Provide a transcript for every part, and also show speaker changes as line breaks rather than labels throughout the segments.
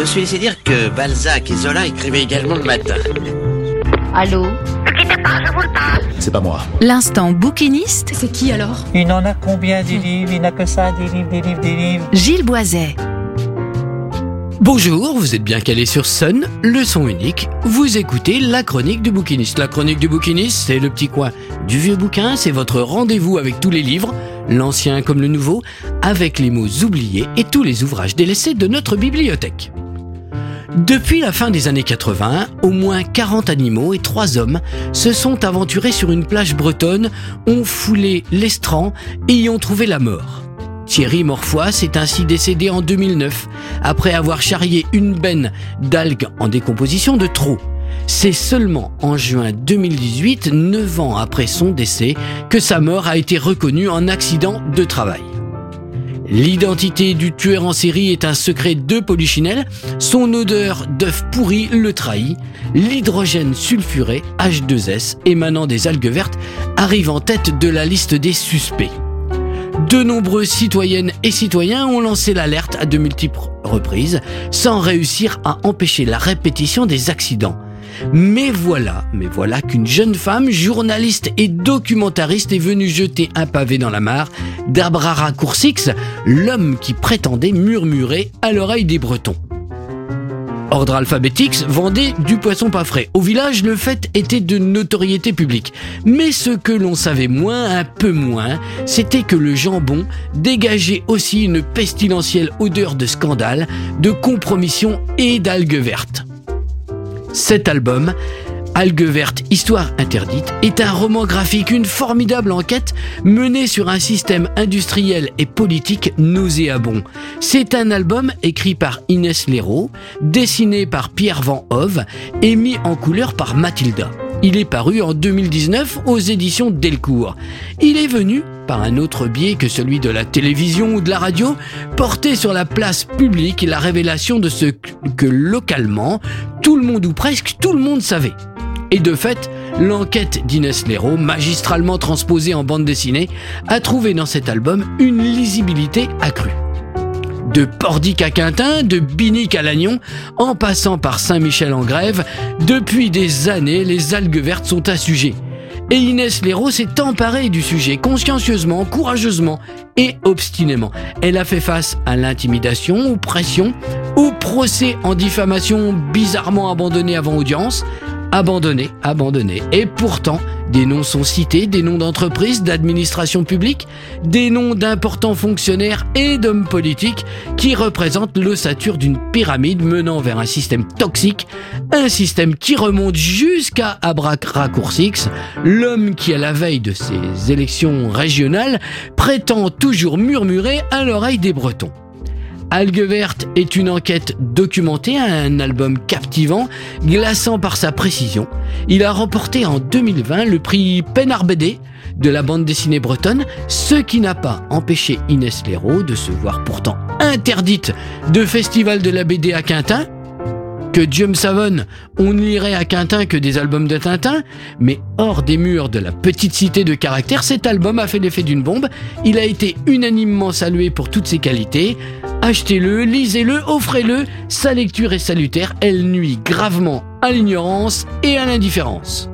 Je suis laissé dire que Balzac et Zola écrivaient également le matin.
Allô
C'est pas moi.
L'instant bouquiniste,
C'est qui alors?
Il en a combien des livres? Il n'a que ça, des livres, des livres, des livres.
Gilles Boiset.
Bonjour, vous êtes bien calé sur Sun, le son unique. Vous écoutez la chronique du bouquiniste. La chronique du bouquiniste, c'est le petit coin du vieux bouquin, c'est votre rendez-vous avec tous les livres, l'ancien comme le nouveau, avec les mots oubliés et tous les ouvrages délaissés de notre bibliothèque. Depuis la fin des années 80, au moins 40 animaux et 3 hommes se sont aventurés sur une plage bretonne, ont foulé l'estran et y ont trouvé la mort. Thierry Morfoy s'est ainsi décédé en 2009 après avoir charrié une benne d'algues en décomposition de trop. C'est seulement en juin 2018, 9 ans après son décès, que sa mort a été reconnue en accident de travail. L'identité du tueur en série est un secret de Polichinelle. Son odeur d'œuf pourri le trahit. L'hydrogène sulfuré, H2S, émanant des algues vertes, arrive en tête de la liste des suspects. De nombreuses citoyennes et citoyens ont lancé l'alerte à de multiples reprises, sans réussir à empêcher la répétition des accidents. Mais voilà, mais voilà qu'une jeune femme, journaliste et documentariste est venue jeter un pavé dans la mare d'Abrara Coursix, l'homme qui prétendait murmurer à l'oreille des Bretons. Ordre alphabétique vendait du poisson pas frais. Au village, le fait était de notoriété publique. Mais ce que l'on savait moins, un peu moins, c'était que le jambon dégageait aussi une pestilentielle odeur de scandale, de compromission et d'algues vertes. Cet album, Algues vertes, Histoire interdite, est un roman graphique, une formidable enquête menée sur un système industriel et politique nauséabond. C'est un album écrit par Inès Léraud, dessiné par Pierre Van Hove et mis en couleur par Mathilda. Il est paru en 2019 aux éditions Delcourt. Il est venu, par un autre biais que celui de la télévision ou de la radio, porter sur la place publique la révélation de ce que localement, tout le monde ou presque tout le monde savait. Et de fait, l'enquête d'Inès Léraud, magistralement transposée en bande dessinée, a trouvé dans cet album une lisibilité accrue. De Pordic à Quintin, de Binic à Lannion, en passant par Saint-Michel-en-Grève, depuis des années, les algues vertes sont sujet. Et Inès Léraud s'est emparée du sujet consciencieusement, courageusement et obstinément. Elle a fait face à l'intimidation, aux pressions, au procès en diffamation bizarrement abandonné avant audience, abandonné, abandonné. Et pourtant, des noms sont cités, des noms d'entreprises, d'administrations publiques, des noms d'importants fonctionnaires et d'hommes politiques qui représentent l'ossature d'une pyramide menant vers un système toxique, un système qui remonte jusqu'à Abracracoursix, l'homme qui, à la veille de ces élections régionales, prétend toujours murmurer à l'oreille des Bretons. Algue verte est une enquête documentée, un album captivant, glaçant par sa précision. Il a remporté en 2020 le prix Pénard BD de la bande dessinée bretonne, ce qui n'a pas empêché Inès Léraud de se voir pourtant interdite de festival de la BD à Quintin. Que Dieu me savonne, on ne lirait à Quintin que des albums de Tintin, mais hors des murs de la petite cité de caractère, cet album a fait l'effet d'une bombe. Il a été unanimement salué pour toutes ses qualités. Achetez-le, lisez-le, offrez-le. Sa lecture est salutaire, elle nuit gravement à l'ignorance et à l'indifférence.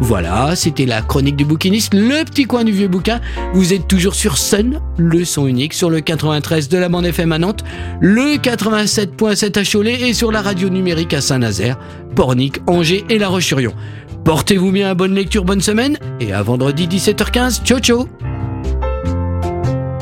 Voilà, c'était la chronique du bouquiniste, le petit coin du vieux bouquin. Vous êtes toujours sur Sun, le son unique, sur le 93 de la bande FM à Nantes, le 87.7 à Cholet et sur la radio numérique à Saint-Nazaire, Pornic, Angers et La Roche-sur-Yon. Portez-vous bien, bonne lecture, bonne semaine et à vendredi 17h15. Ciao ciao